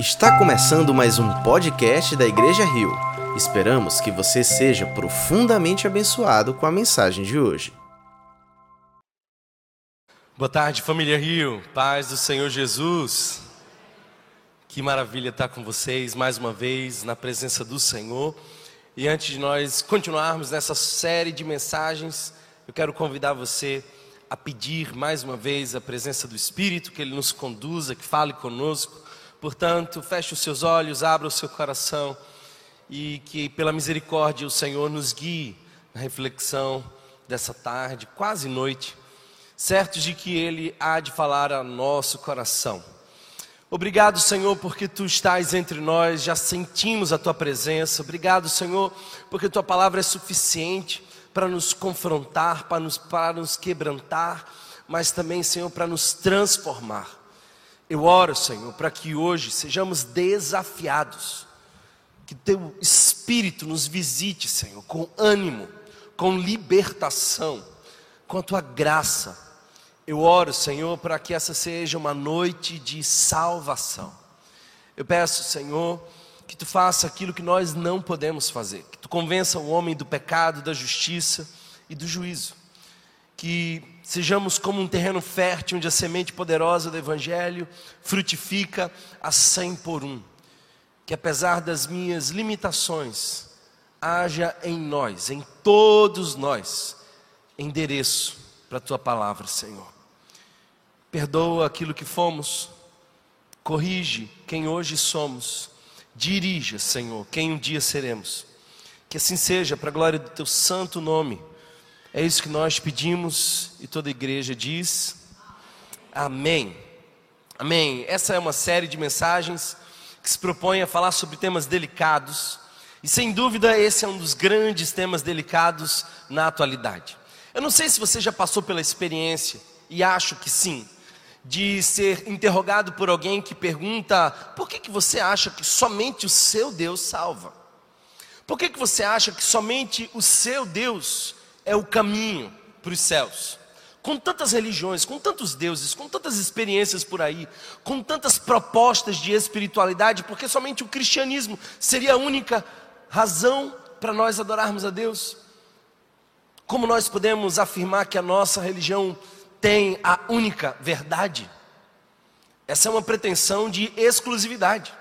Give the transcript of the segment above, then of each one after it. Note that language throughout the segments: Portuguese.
Está começando mais um podcast da Igreja Rio. Esperamos que você seja profundamente abençoado com a mensagem de hoje. Boa tarde, família Rio. Paz do Senhor Jesus. Que maravilha estar com vocês mais uma vez na presença do Senhor. E antes de nós continuarmos nessa série de mensagens, eu quero convidar você a pedir mais uma vez a presença do Espírito, que Ele nos conduza, que fale conosco. Portanto, feche os seus olhos, abra o seu coração e que pela misericórdia o Senhor nos guie na reflexão dessa tarde, quase noite, certos de que Ele há de falar a nosso coração. Obrigado, Senhor, porque tu estás entre nós, já sentimos a tua presença. Obrigado, Senhor, porque tua palavra é suficiente para nos confrontar, para nos, para nos quebrantar, mas também, Senhor, para nos transformar. Eu oro, Senhor, para que hoje sejamos desafiados, que Teu Espírito nos visite, Senhor, com ânimo, com libertação, com a Tua graça. Eu oro, Senhor, para que essa seja uma noite de salvação. Eu peço, Senhor, que Tu faça aquilo que nós não podemos fazer, que Tu convença o homem do pecado, da justiça e do juízo que sejamos como um terreno fértil onde a semente poderosa do Evangelho frutifica a cem por um. Que apesar das minhas limitações, haja em nós, em todos nós, endereço para a tua palavra, Senhor. Perdoa aquilo que fomos, corrige quem hoje somos, dirija, Senhor, quem um dia seremos. Que assim seja, para a glória do teu santo nome é isso que nós pedimos e toda igreja diz: Amém. Amém. Essa é uma série de mensagens que se propõe a falar sobre temas delicados, e sem dúvida esse é um dos grandes temas delicados na atualidade. Eu não sei se você já passou pela experiência, e acho que sim, de ser interrogado por alguém que pergunta: por que, que você acha que somente o seu Deus salva? Por que, que você acha que somente o seu Deus é o caminho para os céus. Com tantas religiões, com tantos deuses, com tantas experiências por aí, com tantas propostas de espiritualidade, porque somente o cristianismo seria a única razão para nós adorarmos a Deus? Como nós podemos afirmar que a nossa religião tem a única verdade? Essa é uma pretensão de exclusividade.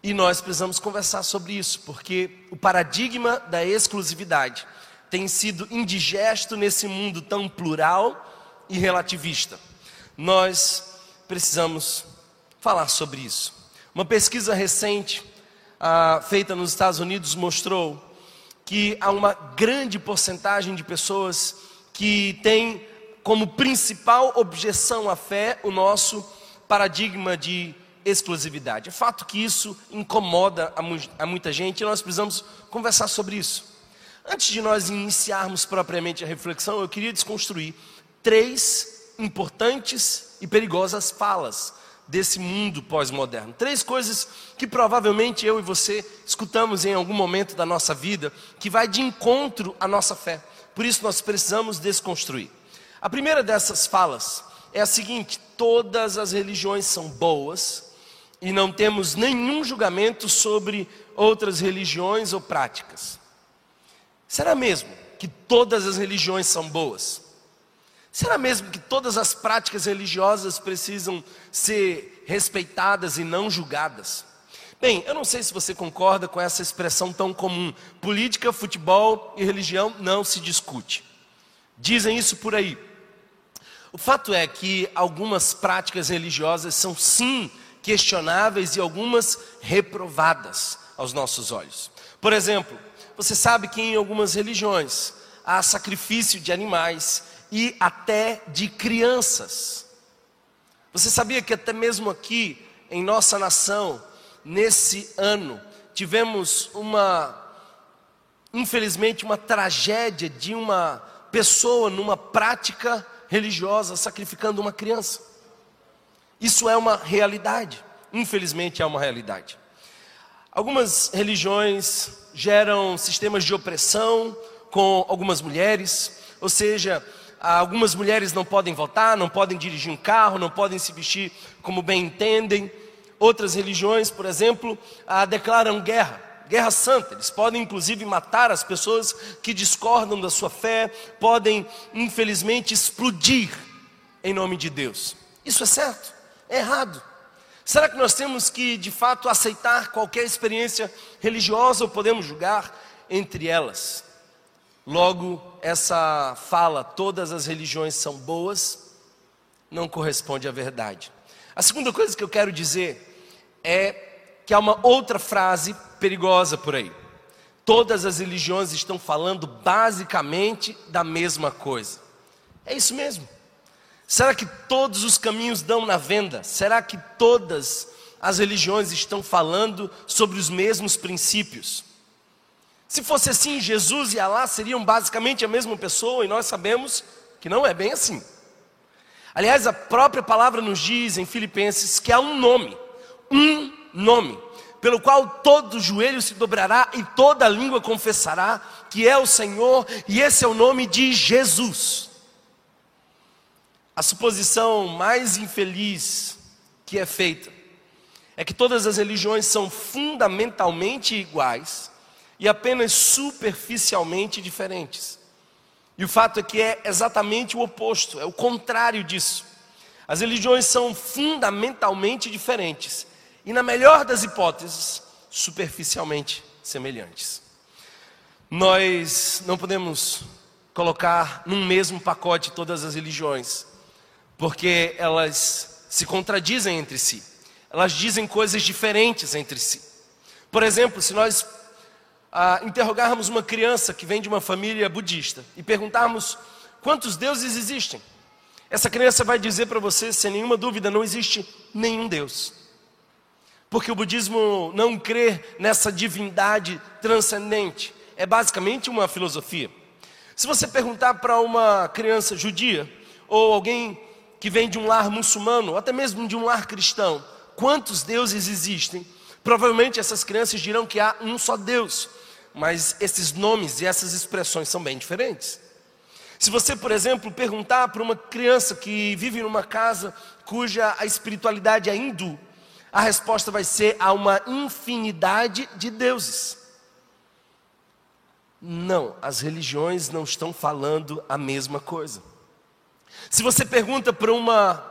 E nós precisamos conversar sobre isso, porque o paradigma da exclusividade tem sido indigesto nesse mundo tão plural e relativista. Nós precisamos falar sobre isso. Uma pesquisa recente ah, feita nos Estados Unidos mostrou que há uma grande porcentagem de pessoas que tem como principal objeção à fé o nosso paradigma de exclusividade. É fato que isso incomoda a, a muita gente e nós precisamos conversar sobre isso. Antes de nós iniciarmos propriamente a reflexão, eu queria desconstruir três importantes e perigosas falas desse mundo pós-moderno. Três coisas que provavelmente eu e você escutamos em algum momento da nossa vida, que vai de encontro à nossa fé. Por isso nós precisamos desconstruir. A primeira dessas falas é a seguinte: todas as religiões são boas e não temos nenhum julgamento sobre outras religiões ou práticas. Será mesmo que todas as religiões são boas? Será mesmo que todas as práticas religiosas precisam ser respeitadas e não julgadas? Bem, eu não sei se você concorda com essa expressão tão comum: política, futebol e religião não se discute. Dizem isso por aí. O fato é que algumas práticas religiosas são sim questionáveis e algumas reprovadas aos nossos olhos. Por exemplo, você sabe que em algumas religiões há sacrifício de animais e até de crianças. Você sabia que até mesmo aqui em nossa nação, nesse ano, tivemos uma, infelizmente, uma tragédia de uma pessoa numa prática religiosa sacrificando uma criança. Isso é uma realidade, infelizmente é uma realidade. Algumas religiões geram sistemas de opressão com algumas mulheres, ou seja, algumas mulheres não podem votar, não podem dirigir um carro, não podem se vestir como bem entendem. outras religiões, por exemplo, declaram guerra, guerra santa. Eles podem inclusive matar as pessoas que discordam da sua fé, podem infelizmente explodir em nome de Deus. Isso é certo? É errado. Será que nós temos que de fato aceitar qualquer experiência religiosa ou podemos julgar entre elas? Logo, essa fala, todas as religiões são boas, não corresponde à verdade. A segunda coisa que eu quero dizer é que há uma outra frase perigosa por aí. Todas as religiões estão falando basicamente da mesma coisa. É isso mesmo. Será que todos os caminhos dão na venda? Será que todas as religiões estão falando sobre os mesmos princípios? Se fosse assim, Jesus e Alá seriam basicamente a mesma pessoa e nós sabemos que não é bem assim. Aliás, a própria palavra nos diz em Filipenses que há um nome, um nome, pelo qual todo joelho se dobrará e toda língua confessará que é o Senhor, e esse é o nome de Jesus. A suposição mais infeliz que é feita é que todas as religiões são fundamentalmente iguais e apenas superficialmente diferentes. E o fato é que é exatamente o oposto, é o contrário disso. As religiões são fundamentalmente diferentes e, na melhor das hipóteses, superficialmente semelhantes. Nós não podemos colocar num mesmo pacote todas as religiões, porque elas se contradizem entre si, elas dizem coisas diferentes entre si. Por exemplo, se nós a interrogarmos uma criança que vem de uma família budista e perguntarmos quantos deuses existem, essa criança vai dizer para você, sem nenhuma dúvida, não existe nenhum Deus. Porque o budismo não crê nessa divindade transcendente, é basicamente uma filosofia. Se você perguntar para uma criança judia ou alguém que vem de um lar muçulmano, ou até mesmo de um lar cristão, quantos deuses existem? Provavelmente essas crianças dirão que há um só Deus mas esses nomes e essas expressões são bem diferentes. Se você, por exemplo, perguntar para uma criança que vive numa casa cuja a espiritualidade é hindu, a resposta vai ser há uma infinidade de deuses. Não, as religiões não estão falando a mesma coisa. Se você pergunta para uma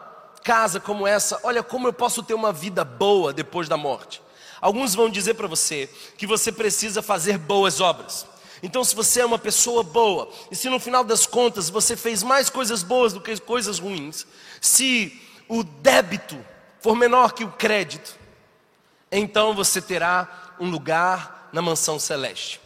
casa como essa, olha como eu posso ter uma vida boa depois da morte? Alguns vão dizer para você que você precisa fazer boas obras. Então, se você é uma pessoa boa, e se no final das contas você fez mais coisas boas do que coisas ruins, se o débito for menor que o crédito, então você terá um lugar na mansão celeste.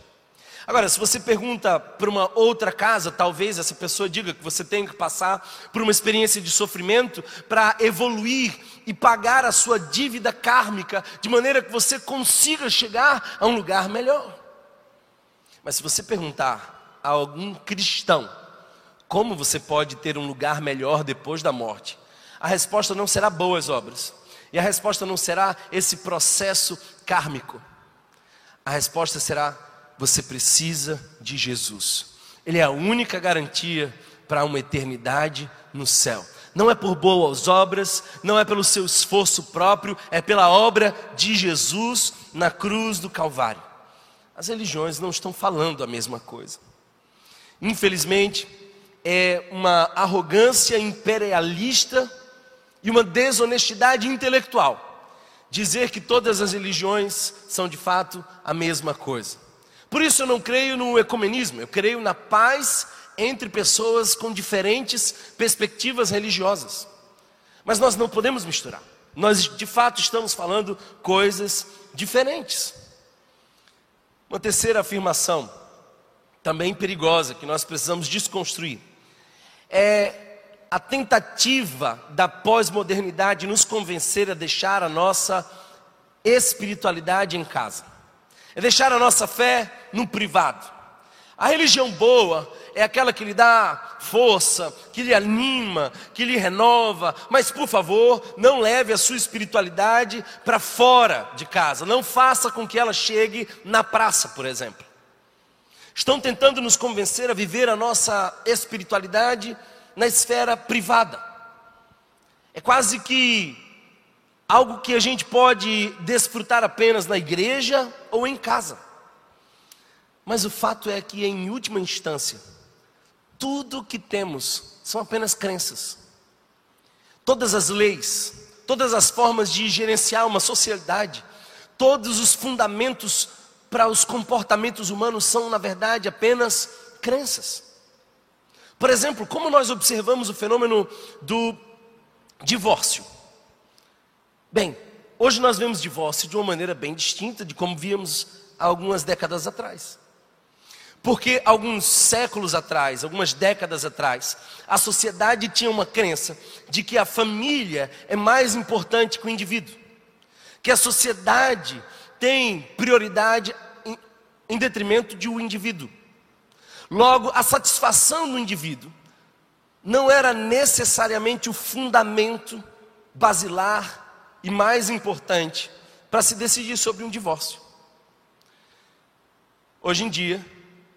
Agora, se você pergunta para uma outra casa, talvez essa pessoa diga que você tem que passar por uma experiência de sofrimento para evoluir e pagar a sua dívida kármica, de maneira que você consiga chegar a um lugar melhor. Mas se você perguntar a algum cristão como você pode ter um lugar melhor depois da morte, a resposta não será boas obras, e a resposta não será esse processo kármico. A resposta será você precisa de Jesus. Ele é a única garantia para uma eternidade no céu. Não é por boas obras, não é pelo seu esforço próprio, é pela obra de Jesus na cruz do Calvário. As religiões não estão falando a mesma coisa. Infelizmente, é uma arrogância imperialista e uma desonestidade intelectual dizer que todas as religiões são de fato a mesma coisa. Por isso eu não creio no ecumenismo, eu creio na paz entre pessoas com diferentes perspectivas religiosas. Mas nós não podemos misturar. Nós de fato estamos falando coisas diferentes. Uma terceira afirmação, também perigosa, que nós precisamos desconstruir, é a tentativa da pós-modernidade nos convencer a deixar a nossa espiritualidade em casa é deixar a nossa fé no privado. A religião boa é aquela que lhe dá força, que lhe anima, que lhe renova, mas por favor, não leve a sua espiritualidade para fora de casa, não faça com que ela chegue na praça, por exemplo. Estão tentando nos convencer a viver a nossa espiritualidade na esfera privada. É quase que algo que a gente pode desfrutar apenas na igreja ou em casa. Mas o fato é que, em última instância, tudo que temos são apenas crenças. Todas as leis, todas as formas de gerenciar uma sociedade, todos os fundamentos para os comportamentos humanos são, na verdade, apenas crenças. Por exemplo, como nós observamos o fenômeno do divórcio? Bem, hoje nós vemos divórcio de uma maneira bem distinta de como víamos algumas décadas atrás. Porque alguns séculos atrás, algumas décadas atrás, a sociedade tinha uma crença de que a família é mais importante que o indivíduo. Que a sociedade tem prioridade em, em detrimento de um indivíduo. Logo, a satisfação do indivíduo não era necessariamente o fundamento basilar e mais importante para se decidir sobre um divórcio. Hoje em dia,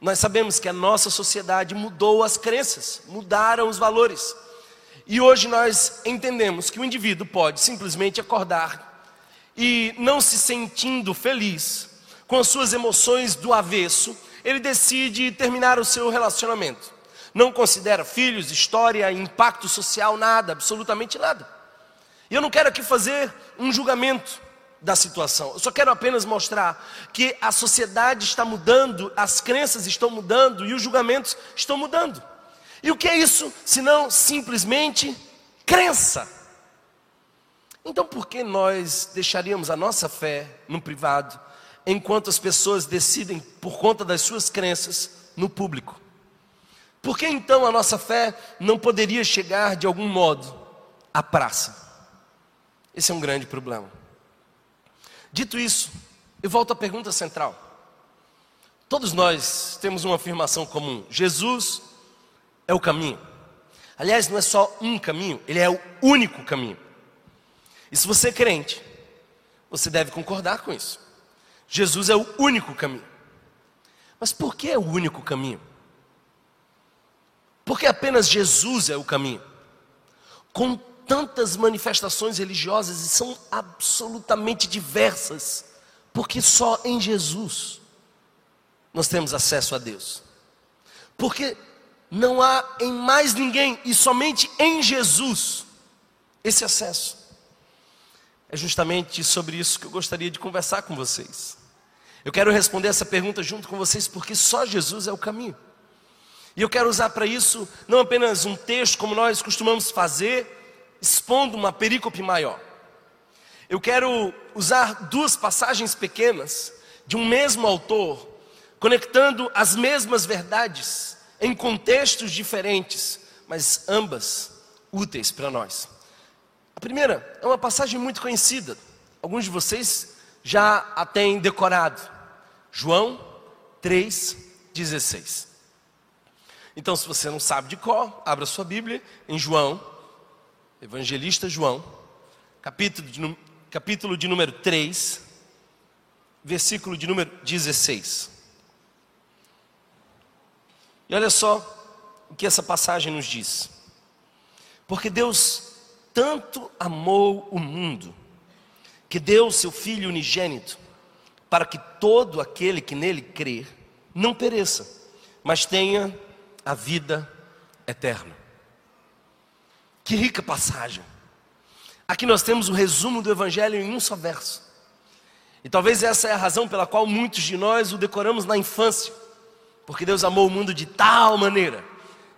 nós sabemos que a nossa sociedade mudou as crenças, mudaram os valores. E hoje nós entendemos que o indivíduo pode simplesmente acordar e, não se sentindo feliz, com as suas emoções do avesso, ele decide terminar o seu relacionamento. Não considera filhos, história, impacto social, nada, absolutamente nada. E eu não quero aqui fazer um julgamento da situação. Eu só quero apenas mostrar que a sociedade está mudando, as crenças estão mudando e os julgamentos estão mudando. E o que é isso senão simplesmente crença? Então por que nós deixaríamos a nossa fé no privado, enquanto as pessoas decidem por conta das suas crenças no público? Por que então a nossa fé não poderia chegar de algum modo à praça? Esse é um grande problema. Dito isso, eu volto à pergunta central. Todos nós temos uma afirmação comum: Jesus é o caminho. Aliás, não é só um caminho, ele é o único caminho. E se você é crente, você deve concordar com isso. Jesus é o único caminho. Mas por que é o único caminho? Porque apenas Jesus é o caminho. Com tantas manifestações religiosas e são absolutamente diversas, porque só em Jesus nós temos acesso a Deus. Porque não há em mais ninguém e somente em Jesus esse acesso. É justamente sobre isso que eu gostaria de conversar com vocês. Eu quero responder essa pergunta junto com vocês porque só Jesus é o caminho. E eu quero usar para isso não apenas um texto como nós costumamos fazer, expondo uma perícope maior. Eu quero usar duas passagens pequenas de um mesmo autor, conectando as mesmas verdades em contextos diferentes, mas ambas úteis para nós. A primeira é uma passagem muito conhecida, alguns de vocês já a têm decorado. João 3,16. Então, se você não sabe de cor, abra sua Bíblia em João Evangelista João, capítulo de, capítulo de número 3, versículo de número 16. E olha só o que essa passagem nos diz. Porque Deus tanto amou o mundo, que deu seu Filho unigênito, para que todo aquele que nele crer não pereça, mas tenha a vida eterna. Que rica passagem. Aqui nós temos o resumo do Evangelho em um só verso. E talvez essa é a razão pela qual muitos de nós o decoramos na infância. Porque Deus amou o mundo de tal maneira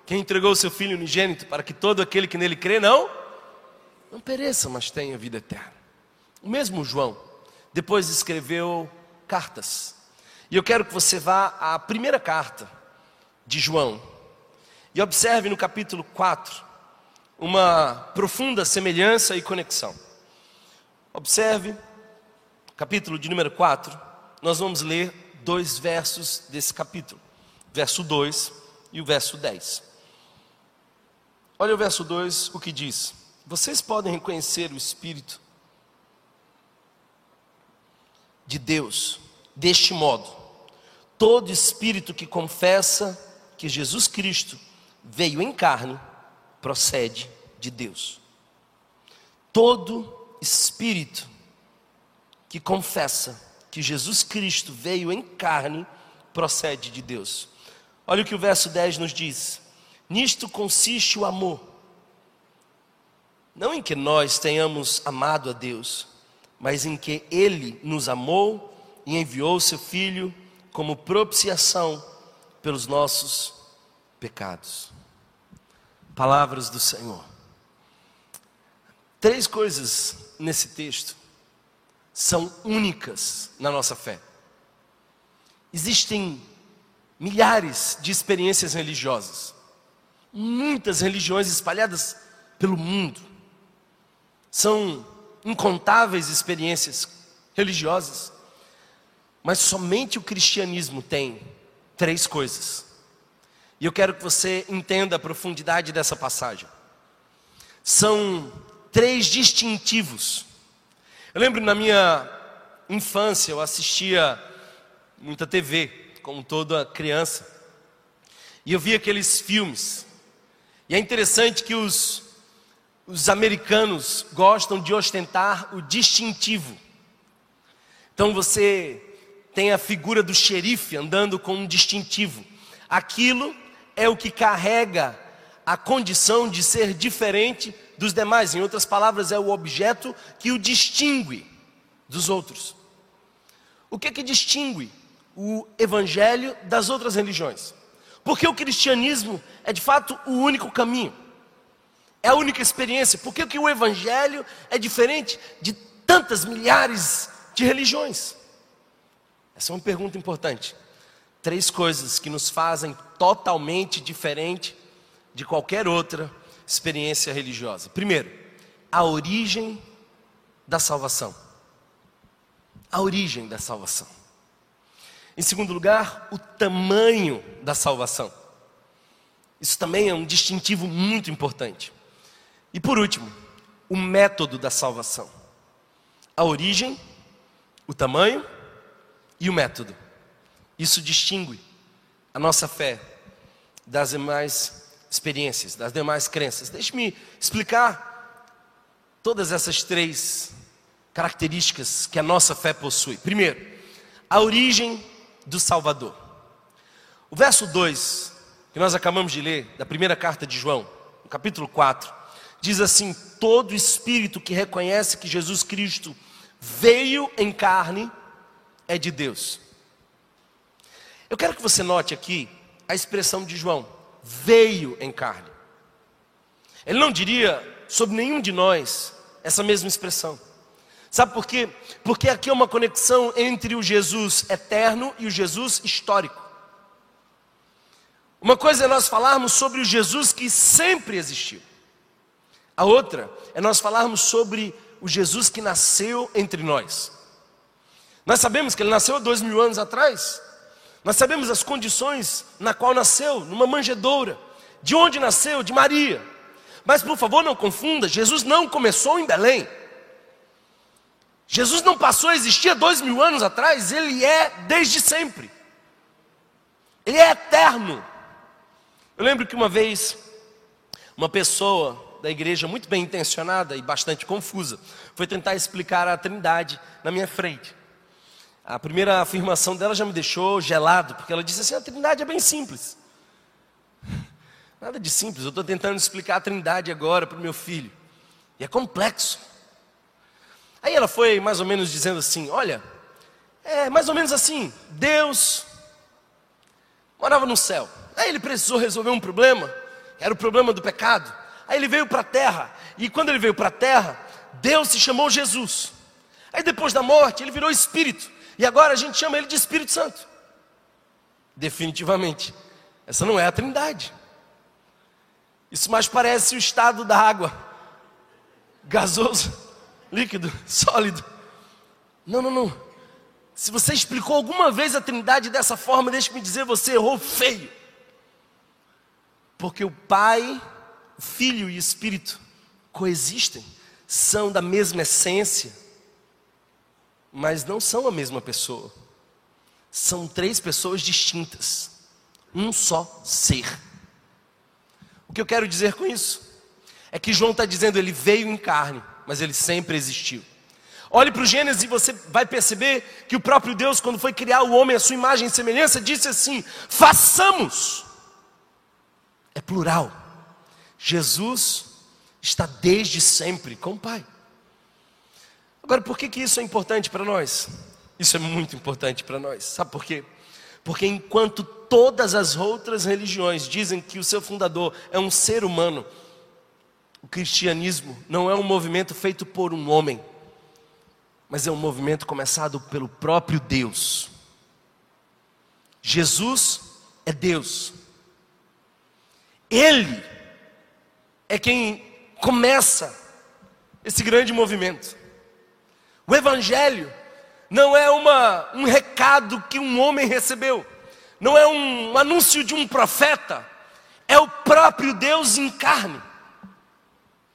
que entregou o seu Filho unigênito para que todo aquele que nele crê não, não pereça, mas tenha vida eterna. O mesmo João depois escreveu cartas. E eu quero que você vá à primeira carta de João e observe no capítulo 4, uma profunda semelhança e conexão. Observe, capítulo de número 4, nós vamos ler dois versos desse capítulo, verso 2 e o verso 10. Olha o verso 2, o que diz: Vocês podem reconhecer o Espírito de Deus deste modo: todo espírito que confessa que Jesus Cristo veio em carne procede de Deus. Todo espírito que confessa que Jesus Cristo veio em carne procede de Deus. Olha o que o verso 10 nos diz: Nisto consiste o amor. Não em que nós tenhamos amado a Deus, mas em que Ele nos amou e enviou seu Filho como propiciação pelos nossos pecados. Palavras do Senhor. Três coisas nesse texto são únicas na nossa fé. Existem milhares de experiências religiosas, muitas religiões espalhadas pelo mundo. São incontáveis experiências religiosas, mas somente o cristianismo tem três coisas. E eu quero que você entenda a profundidade dessa passagem. São três distintivos. Eu lembro na minha infância, eu assistia muita TV, como toda criança, e eu via aqueles filmes. E é interessante que os, os americanos gostam de ostentar o distintivo. Então você tem a figura do xerife andando com um distintivo. Aquilo é o que carrega a condição de ser diferente dos demais. Em outras palavras, é o objeto que o distingue dos outros. O que que distingue o evangelho das outras religiões? Porque o cristianismo é de fato o único caminho. É a única experiência. Por que, que o evangelho é diferente de tantas milhares de religiões? Essa é uma pergunta importante. Três coisas que nos fazem totalmente diferente de qualquer outra experiência religiosa. Primeiro, a origem da salvação. A origem da salvação. Em segundo lugar, o tamanho da salvação. Isso também é um distintivo muito importante. E por último, o método da salvação. A origem, o tamanho e o método. Isso distingue a nossa fé das demais experiências, das demais crenças. Deixe-me explicar todas essas três características que a nossa fé possui. Primeiro, a origem do Salvador. O verso 2, que nós acabamos de ler, da primeira carta de João, no capítulo 4, diz assim: Todo espírito que reconhece que Jesus Cristo veio em carne é de Deus. Eu quero que você note aqui a expressão de João: veio em carne. Ele não diria sobre nenhum de nós essa mesma expressão. Sabe por quê? Porque aqui é uma conexão entre o Jesus eterno e o Jesus histórico. Uma coisa é nós falarmos sobre o Jesus que sempre existiu. A outra é nós falarmos sobre o Jesus que nasceu entre nós. Nós sabemos que ele nasceu dois mil anos atrás. Nós sabemos as condições na qual nasceu, numa manjedoura. De onde nasceu? De Maria. Mas por favor, não confunda, Jesus não começou em Belém. Jesus não passou a existir há dois mil anos atrás, ele é desde sempre. Ele é eterno. Eu lembro que uma vez, uma pessoa da igreja, muito bem intencionada e bastante confusa, foi tentar explicar a Trindade na minha frente. A primeira afirmação dela já me deixou gelado, porque ela disse assim: a Trindade é bem simples. Nada de simples, eu estou tentando explicar a Trindade agora para o meu filho. E é complexo. Aí ela foi mais ou menos dizendo assim: olha, é mais ou menos assim, Deus morava no céu. Aí ele precisou resolver um problema, era o problema do pecado. Aí ele veio para a terra, e quando ele veio para a terra, Deus se chamou Jesus. Aí depois da morte, ele virou espírito. E agora a gente chama ele de Espírito Santo. Definitivamente, essa não é a Trindade. Isso mais parece o estado da água, gasoso, líquido, sólido. Não, não, não. Se você explicou alguma vez a Trindade dessa forma, deixe-me dizer, você errou feio. Porque o Pai, o Filho e o Espírito coexistem, são da mesma essência mas não são a mesma pessoa. São três pessoas distintas, um só ser. O que eu quero dizer com isso? É que João está dizendo, ele veio em carne, mas ele sempre existiu. Olhe para o Gênesis e você vai perceber que o próprio Deus, quando foi criar o homem à sua imagem e semelhança, disse assim: façamos. É plural. Jesus está desde sempre com o Pai. Agora, por que, que isso é importante para nós? Isso é muito importante para nós. Sabe por quê? Porque enquanto todas as outras religiões dizem que o seu fundador é um ser humano, o cristianismo não é um movimento feito por um homem, mas é um movimento começado pelo próprio Deus. Jesus é Deus. Ele é quem começa esse grande movimento. O Evangelho não é uma, um recado que um homem recebeu, não é um anúncio de um profeta, é o próprio Deus em carne.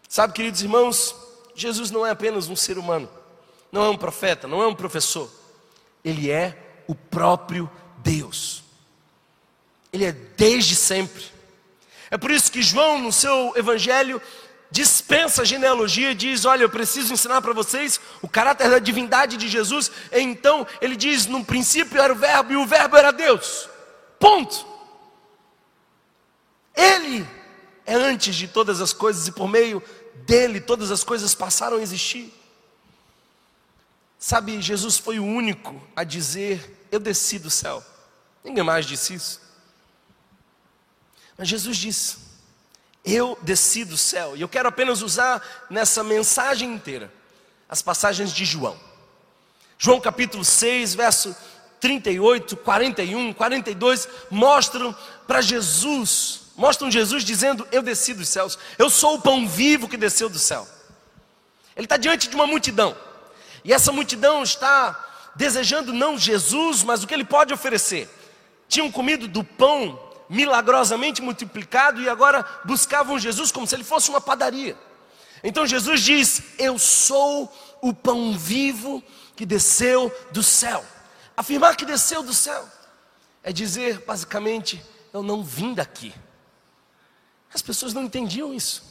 Sabe, queridos irmãos, Jesus não é apenas um ser humano, não é um profeta, não é um professor, ele é o próprio Deus, ele é desde sempre. É por isso que João, no seu evangelho, dispensa a genealogia e diz: Olha, eu preciso ensinar para vocês o caráter da divindade de Jesus. Então, ele diz: No princípio era o Verbo e o Verbo era Deus. Ponto. Ele é antes de todas as coisas e por meio dele todas as coisas passaram a existir. Sabe, Jesus foi o único a dizer: Eu desci do céu. Ninguém mais disse isso. Mas Jesus disse: eu desci do céu. E eu quero apenas usar nessa mensagem inteira as passagens de João. João capítulo 6, verso 38, 41, 42 mostram para Jesus, mostram Jesus dizendo: Eu desci dos céus, eu sou o pão vivo que desceu do céu. Ele está diante de uma multidão, e essa multidão está desejando não Jesus, mas o que ele pode oferecer. Tinham comido do pão milagrosamente multiplicado e agora buscavam Jesus como se ele fosse uma padaria. Então Jesus diz: Eu sou o pão vivo que desceu do céu. Afirmar que desceu do céu é dizer, basicamente, eu não vim daqui. As pessoas não entendiam isso.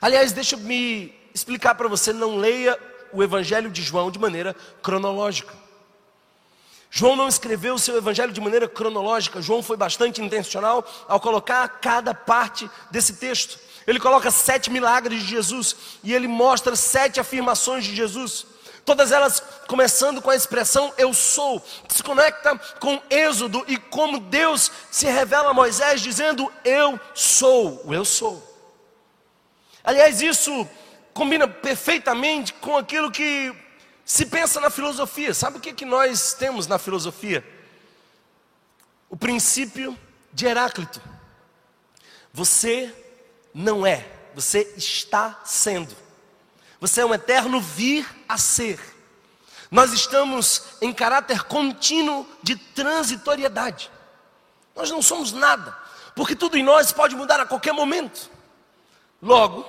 Aliás, deixa eu me explicar para você: não leia o Evangelho de João de maneira cronológica. João não escreveu o seu evangelho de maneira cronológica, João foi bastante intencional ao colocar cada parte desse texto. Ele coloca sete milagres de Jesus e ele mostra sete afirmações de Jesus. Todas elas começando com a expressão eu sou, que se conecta com Êxodo e como Deus se revela a Moisés dizendo eu sou, o eu sou. Aliás, isso combina perfeitamente com aquilo que se pensa na filosofia, sabe o que, que nós temos na filosofia? O princípio de Heráclito. Você não é, você está sendo. Você é um eterno vir a ser. Nós estamos em caráter contínuo de transitoriedade. Nós não somos nada, porque tudo em nós pode mudar a qualquer momento. Logo,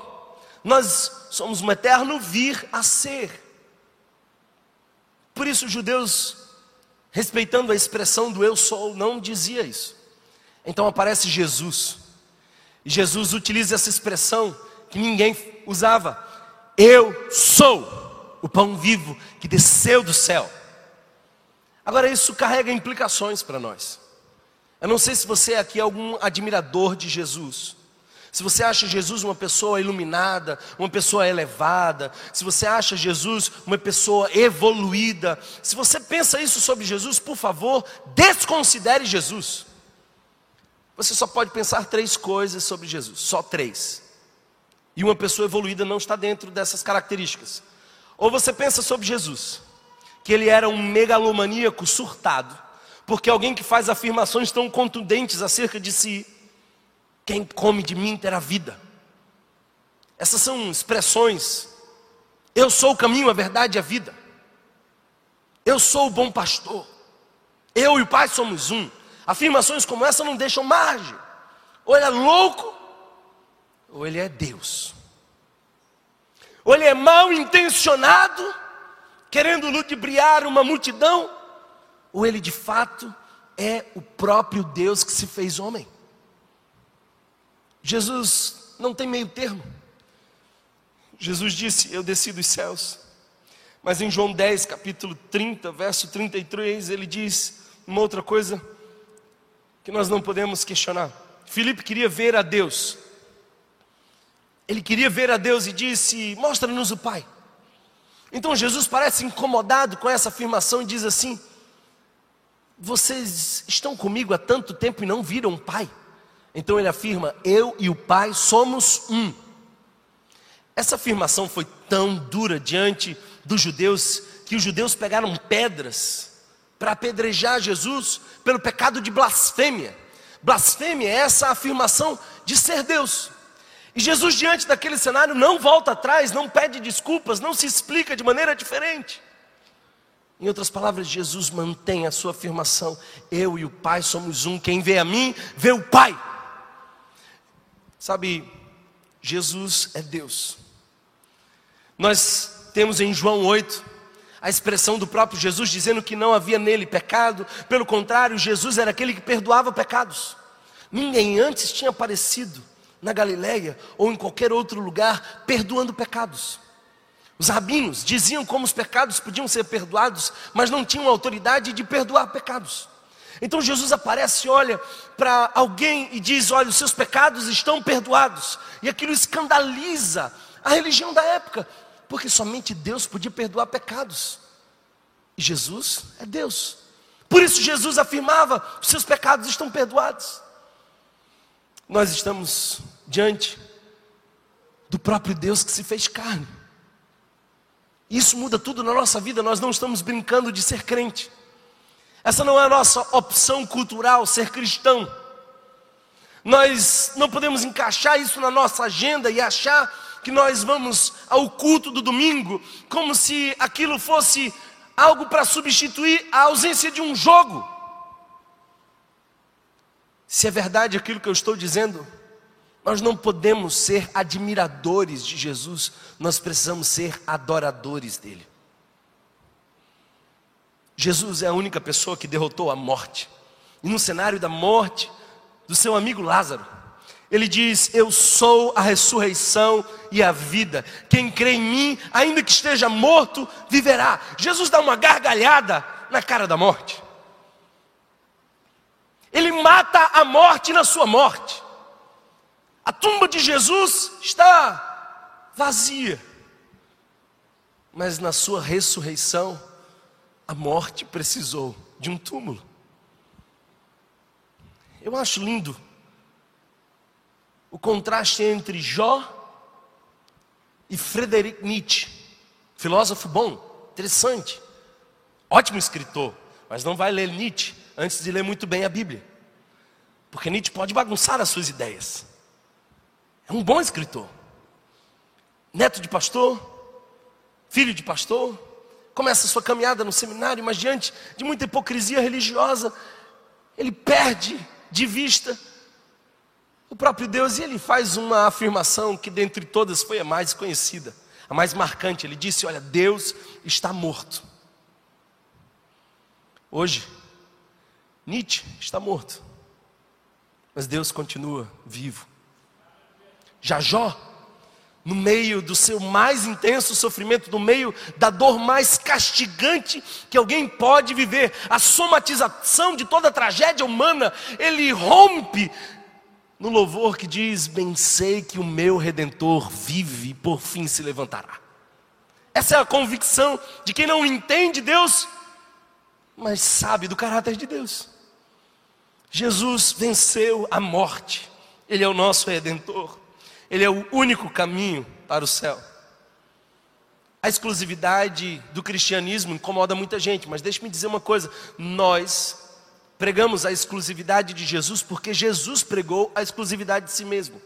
nós somos um eterno vir a ser. Por isso, os judeus, respeitando a expressão do eu sou, não dizia isso. Então aparece Jesus. E Jesus utiliza essa expressão que ninguém usava. Eu sou o pão vivo que desceu do céu. Agora isso carrega implicações para nós. Eu não sei se você aqui é algum admirador de Jesus. Se você acha Jesus uma pessoa iluminada, uma pessoa elevada, se você acha Jesus uma pessoa evoluída, se você pensa isso sobre Jesus, por favor, desconsidere Jesus. Você só pode pensar três coisas sobre Jesus, só três. E uma pessoa evoluída não está dentro dessas características. Ou você pensa sobre Jesus, que ele era um megalomaníaco surtado, porque alguém que faz afirmações tão contundentes acerca de si, quem come de mim terá vida. Essas são expressões. Eu sou o caminho, a verdade e a vida. Eu sou o bom pastor. Eu e o Pai somos um. Afirmações como essa não deixam margem. Ou ele é louco, ou ele é Deus. Ou ele é mal intencionado, querendo ludibriar uma multidão, ou ele de fato é o próprio Deus que se fez homem. Jesus não tem meio termo. Jesus disse: Eu desci dos céus. Mas em João 10, capítulo 30, verso 33, ele diz uma outra coisa que nós não podemos questionar. Filipe queria ver a Deus. Ele queria ver a Deus e disse: Mostra-nos o Pai. Então Jesus parece incomodado com essa afirmação e diz assim: Vocês estão comigo há tanto tempo e não viram o Pai? Então ele afirma: Eu e o Pai somos um. Essa afirmação foi tão dura diante dos judeus que os judeus pegaram pedras para apedrejar Jesus pelo pecado de blasfêmia. Blasfêmia é essa afirmação de ser Deus. E Jesus, diante daquele cenário, não volta atrás, não pede desculpas, não se explica de maneira diferente. Em outras palavras, Jesus mantém a sua afirmação: Eu e o Pai somos um, quem vê a mim, vê o Pai. Sabe, Jesus é Deus. Nós temos em João 8 a expressão do próprio Jesus dizendo que não havia nele pecado, pelo contrário, Jesus era aquele que perdoava pecados. Ninguém antes tinha aparecido na Galileia ou em qualquer outro lugar perdoando pecados. Os rabinos diziam como os pecados podiam ser perdoados, mas não tinham autoridade de perdoar pecados. Então Jesus aparece, olha para alguém e diz: Olha, os seus pecados estão perdoados. E aquilo escandaliza a religião da época, porque somente Deus podia perdoar pecados. E Jesus é Deus. Por isso Jesus afirmava: os seus pecados estão perdoados. Nós estamos diante do próprio Deus que se fez carne. Isso muda tudo na nossa vida, nós não estamos brincando de ser crente. Essa não é a nossa opção cultural, ser cristão. Nós não podemos encaixar isso na nossa agenda e achar que nós vamos ao culto do domingo como se aquilo fosse algo para substituir a ausência de um jogo. Se é verdade aquilo que eu estou dizendo, nós não podemos ser admiradores de Jesus, nós precisamos ser adoradores dele. Jesus é a única pessoa que derrotou a morte. E no cenário da morte do seu amigo Lázaro, ele diz: Eu sou a ressurreição e a vida. Quem crê em mim, ainda que esteja morto, viverá. Jesus dá uma gargalhada na cara da morte. Ele mata a morte na sua morte. A tumba de Jesus está vazia. Mas na sua ressurreição, a morte precisou de um túmulo. Eu acho lindo o contraste entre Jó e Friedrich Nietzsche, filósofo bom, interessante, ótimo escritor, mas não vai ler Nietzsche antes de ler muito bem a Bíblia, porque Nietzsche pode bagunçar as suas ideias. É um bom escritor, neto de pastor, filho de pastor, começa a sua caminhada no seminário, mas diante de muita hipocrisia religiosa, ele perde de vista o próprio Deus e ele faz uma afirmação que dentre todas foi a mais conhecida, a mais marcante. Ele disse: Olha, Deus está morto. Hoje, Nietzsche está morto, mas Deus continua vivo. Jajó no meio do seu mais intenso sofrimento, no meio da dor mais castigante que alguém pode viver, a somatização de toda a tragédia humana, ele rompe no louvor que diz: Bem sei que o meu redentor vive e por fim se levantará. Essa é a convicção de quem não entende Deus, mas sabe do caráter de Deus. Jesus venceu a morte, Ele é o nosso redentor. Ele é o único caminho para o céu. A exclusividade do cristianismo incomoda muita gente, mas deixe-me dizer uma coisa: nós pregamos a exclusividade de Jesus porque Jesus pregou a exclusividade de si mesmo.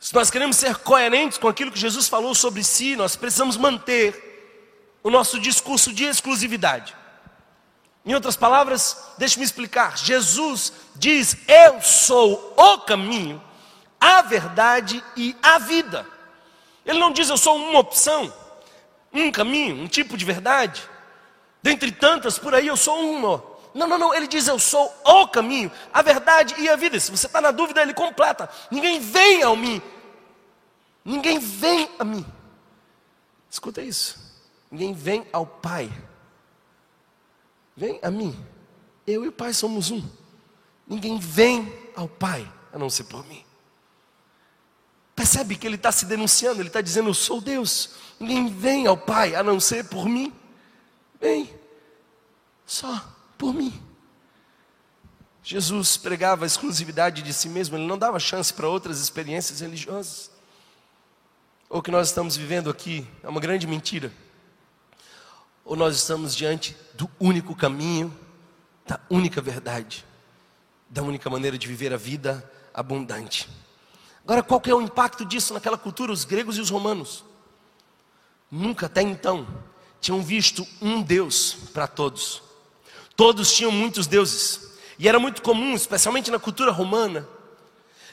Se nós queremos ser coerentes com aquilo que Jesus falou sobre si, nós precisamos manter o nosso discurso de exclusividade. Em outras palavras, deixe-me explicar: Jesus diz: Eu sou o caminho, a verdade e a vida. Ele não diz eu sou uma opção, um caminho, um tipo de verdade. Dentre tantas por aí eu sou uma. Não, não, não. Ele diz eu sou o caminho, a verdade e a vida. Se você está na dúvida, ele completa. Ninguém vem ao mim Ninguém vem a mim. Escuta isso. Ninguém vem ao Pai. Vem a mim. Eu e o Pai somos um. Ninguém vem ao Pai a não ser por mim. Percebe que ele está se denunciando, ele está dizendo: Eu sou Deus. Ninguém vem ao Pai a não ser por mim. Vem, só por mim. Jesus pregava a exclusividade de si mesmo, ele não dava chance para outras experiências religiosas. O que nós estamos vivendo aqui é uma grande mentira. Ou nós estamos diante do único caminho, da única verdade, da única maneira de viver a vida abundante. Agora, qual que é o impacto disso naquela cultura, os gregos e os romanos? Nunca até então tinham visto um Deus para todos. Todos tinham muitos deuses. E era muito comum, especialmente na cultura romana,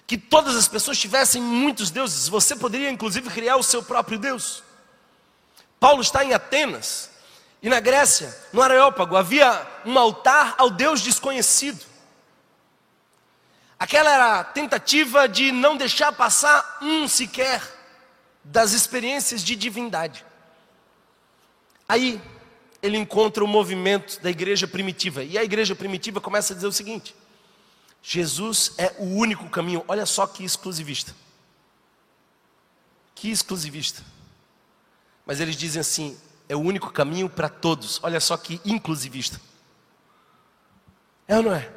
que todas as pessoas tivessem muitos deuses. Você poderia, inclusive, criar o seu próprio Deus. Paulo está em Atenas e na Grécia, no Areópago, havia um altar ao Deus desconhecido. Aquela era a tentativa de não deixar passar um sequer das experiências de divindade. Aí ele encontra o movimento da igreja primitiva, e a igreja primitiva começa a dizer o seguinte: Jesus é o único caminho. Olha só que exclusivista. Que exclusivista. Mas eles dizem assim: é o único caminho para todos. Olha só que inclusivista. É ou não é?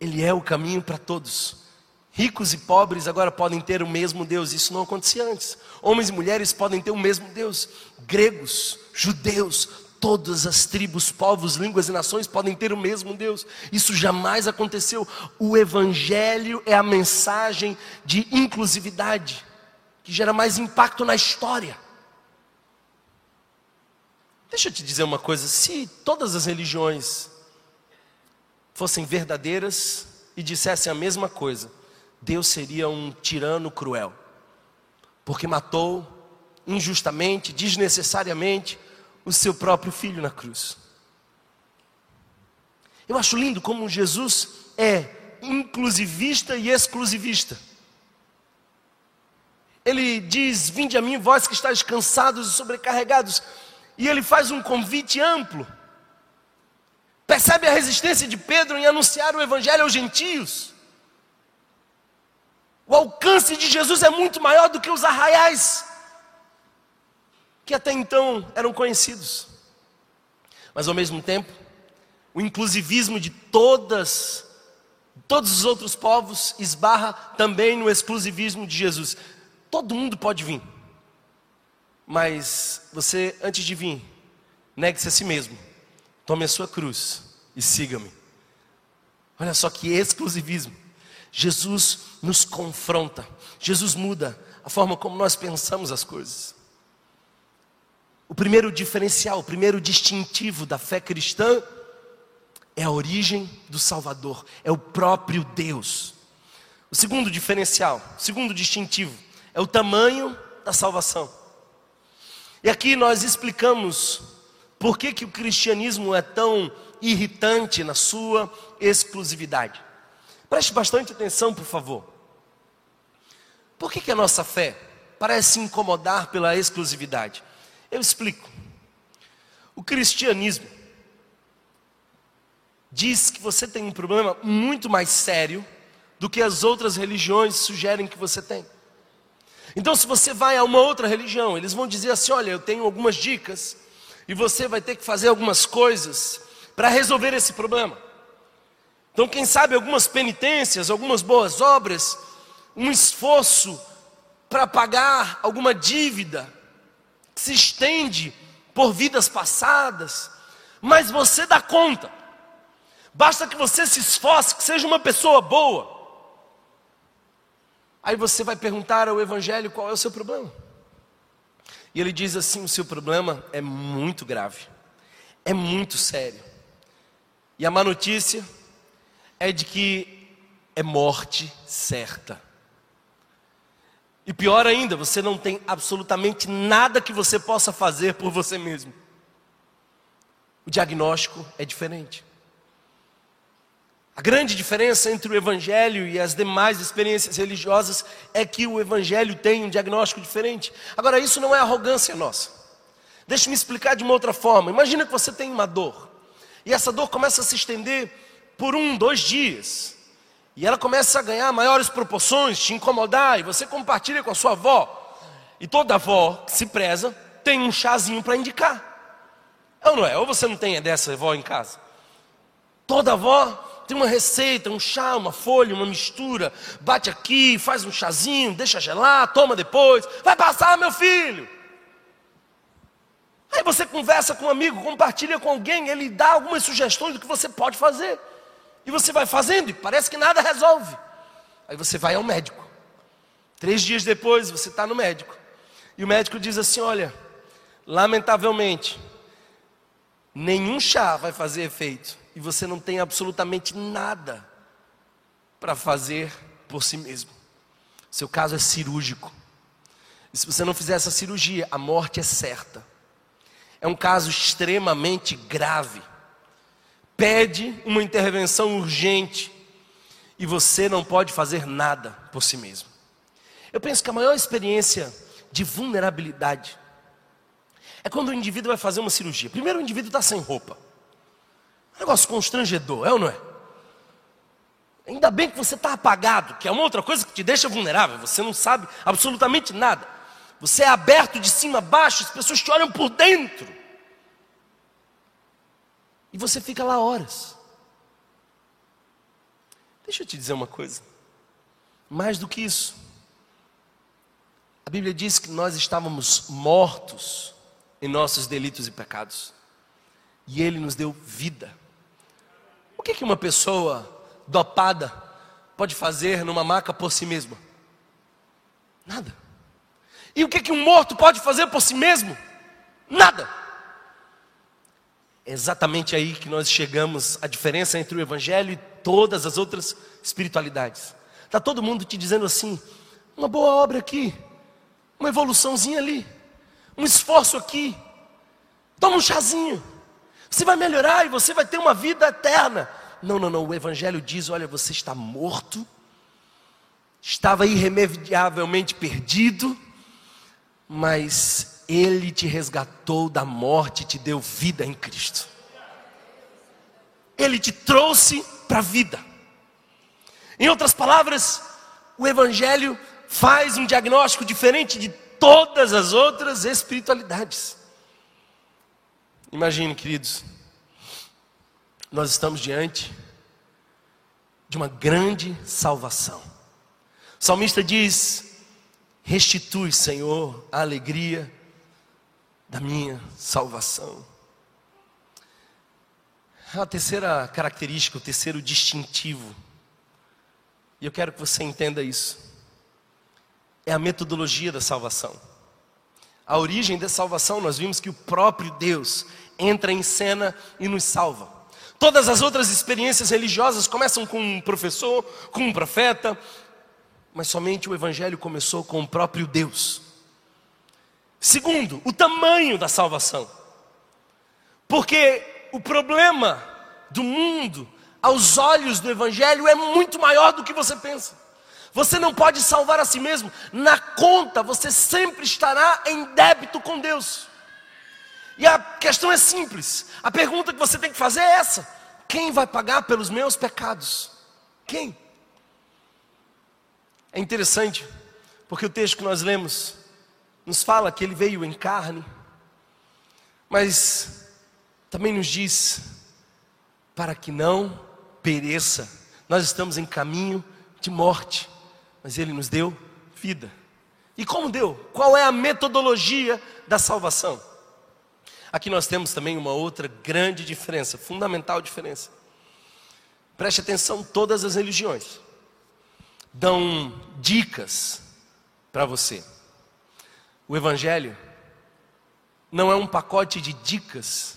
Ele é o caminho para todos. Ricos e pobres agora podem ter o mesmo Deus, isso não acontecia antes. Homens e mulheres podem ter o mesmo Deus. Gregos, judeus, Todas as tribos, povos, línguas e nações podem ter o mesmo Deus. Isso jamais aconteceu. O Evangelho é a mensagem de inclusividade que gera mais impacto na história. Deixa eu te dizer uma coisa: se todas as religiões fossem verdadeiras e dissessem a mesma coisa, Deus seria um tirano cruel, porque matou injustamente, desnecessariamente, o seu próprio filho na cruz. Eu acho lindo como Jesus é inclusivista e exclusivista. Ele diz: Vinde a mim, vós que estáis cansados e sobrecarregados. E ele faz um convite amplo. Percebe a resistência de Pedro em anunciar o evangelho aos gentios? O alcance de Jesus é muito maior do que os arraiais que até então eram conhecidos. Mas ao mesmo tempo, o inclusivismo de todas todos os outros povos esbarra também no exclusivismo de Jesus. Todo mundo pode vir. Mas você antes de vir, negue-se a si mesmo. Tome a sua cruz e siga-me. Olha só que exclusivismo. Jesus nos confronta. Jesus muda a forma como nós pensamos as coisas. O primeiro diferencial, o primeiro distintivo da fé cristã é a origem do Salvador, é o próprio Deus. O segundo diferencial, o segundo distintivo, é o tamanho da salvação. E aqui nós explicamos por que, que o cristianismo é tão irritante na sua exclusividade. Preste bastante atenção, por favor. Por que, que a nossa fé parece se incomodar pela exclusividade? Eu explico. O cristianismo diz que você tem um problema muito mais sério do que as outras religiões sugerem que você tem. Então, se você vai a uma outra religião, eles vão dizer assim: olha, eu tenho algumas dicas, e você vai ter que fazer algumas coisas para resolver esse problema. Então, quem sabe algumas penitências, algumas boas obras, um esforço para pagar alguma dívida, se estende por vidas passadas, mas você dá conta. Basta que você se esforce, que seja uma pessoa boa. Aí você vai perguntar ao Evangelho qual é o seu problema. E ele diz assim: o seu problema é muito grave, é muito sério. E a má notícia é de que é morte certa. E pior ainda, você não tem absolutamente nada que você possa fazer por você mesmo. O diagnóstico é diferente. A grande diferença entre o Evangelho e as demais experiências religiosas é que o Evangelho tem um diagnóstico diferente. Agora, isso não é arrogância nossa. Deixe-me explicar de uma outra forma. Imagina que você tem uma dor, e essa dor começa a se estender por um, dois dias, e ela começa a ganhar maiores proporções, te incomodar, e você compartilha com a sua avó, e toda avó que se preza tem um chazinho para indicar. É ou não é? Ou você não tem dessa avó em casa? Toda avó tem uma receita, um chá, uma folha, uma mistura. Bate aqui, faz um chazinho, deixa gelar, toma depois. Vai passar, meu filho. Aí você conversa com um amigo, compartilha com alguém, ele dá algumas sugestões do que você pode fazer. E você vai fazendo e parece que nada resolve. Aí você vai ao médico. Três dias depois você está no médico. E o médico diz assim: Olha, lamentavelmente, nenhum chá vai fazer efeito e você não tem absolutamente nada para fazer por si mesmo. Seu caso é cirúrgico. E se você não fizer essa cirurgia, a morte é certa. É um caso extremamente grave. Pede uma intervenção urgente e você não pode fazer nada por si mesmo. Eu penso que a maior experiência de vulnerabilidade é quando o indivíduo vai fazer uma cirurgia. Primeiro, o indivíduo está sem roupa. Um negócio constrangedor, é ou não é? Ainda bem que você está apagado, que é uma outra coisa que te deixa vulnerável. Você não sabe absolutamente nada. Você é aberto de cima a baixo, as pessoas te olham por dentro. E você fica lá horas. Deixa eu te dizer uma coisa. Mais do que isso. A Bíblia diz que nós estávamos mortos em nossos delitos e pecados. E Ele nos deu vida que, que uma pessoa dopada pode fazer numa maca por si mesma? Nada. E o que, que um morto pode fazer por si mesmo? Nada. É exatamente aí que nós chegamos à diferença entre o Evangelho e todas as outras espiritualidades. Está todo mundo te dizendo assim: uma boa obra aqui, uma evoluçãozinha ali, um esforço aqui, toma um chazinho. Você vai melhorar e você vai ter uma vida eterna. Não, não, não. O Evangelho diz: olha, você está morto, estava irremediavelmente perdido, mas Ele te resgatou da morte e te deu vida em Cristo. Ele te trouxe para a vida. Em outras palavras, o Evangelho faz um diagnóstico diferente de todas as outras espiritualidades. Imagine, queridos, nós estamos diante de uma grande salvação. O salmista diz: Restitui, Senhor, a alegria da minha salvação. A terceira característica, o terceiro distintivo, e eu quero que você entenda isso, é a metodologia da salvação. A origem da salvação, nós vimos que o próprio Deus entra em cena e nos salva. Todas as outras experiências religiosas começam com um professor, com um profeta, mas somente o Evangelho começou com o próprio Deus. Segundo, o tamanho da salvação, porque o problema do mundo, aos olhos do Evangelho, é muito maior do que você pensa. Você não pode salvar a si mesmo, na conta você sempre estará em débito com Deus. E a questão é simples. A pergunta que você tem que fazer é essa: quem vai pagar pelos meus pecados? Quem? É interessante, porque o texto que nós lemos nos fala que ele veio em carne, mas também nos diz para que não pereça. Nós estamos em caminho de morte, mas ele nos deu vida. E como deu? Qual é a metodologia da salvação? Aqui nós temos também uma outra grande diferença, fundamental diferença. Preste atenção, todas as religiões dão dicas para você. O Evangelho não é um pacote de dicas,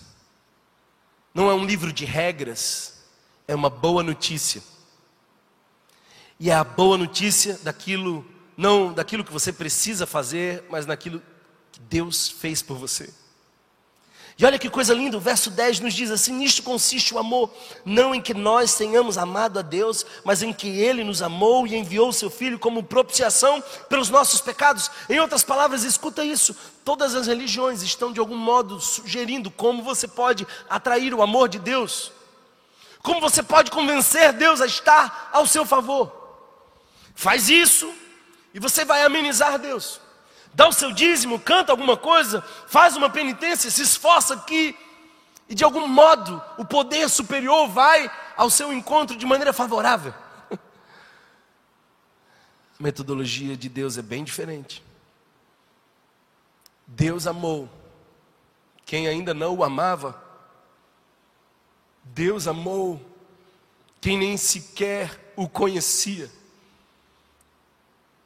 não é um livro de regras, é uma boa notícia. E é a boa notícia daquilo, não daquilo que você precisa fazer, mas naquilo que Deus fez por você. E olha que coisa linda, o verso 10 nos diz assim: Nisto consiste o amor, não em que nós tenhamos amado a Deus, mas em que Ele nos amou e enviou o Seu Filho como propiciação pelos nossos pecados. Em outras palavras, escuta isso: todas as religiões estão de algum modo sugerindo como você pode atrair o amor de Deus, como você pode convencer Deus a estar ao seu favor. Faz isso e você vai amenizar Deus dá o seu dízimo, canta alguma coisa, faz uma penitência, se esforça aqui, e de algum modo o poder superior vai ao seu encontro de maneira favorável. A metodologia de Deus é bem diferente. Deus amou quem ainda não o amava. Deus amou quem nem sequer o conhecia.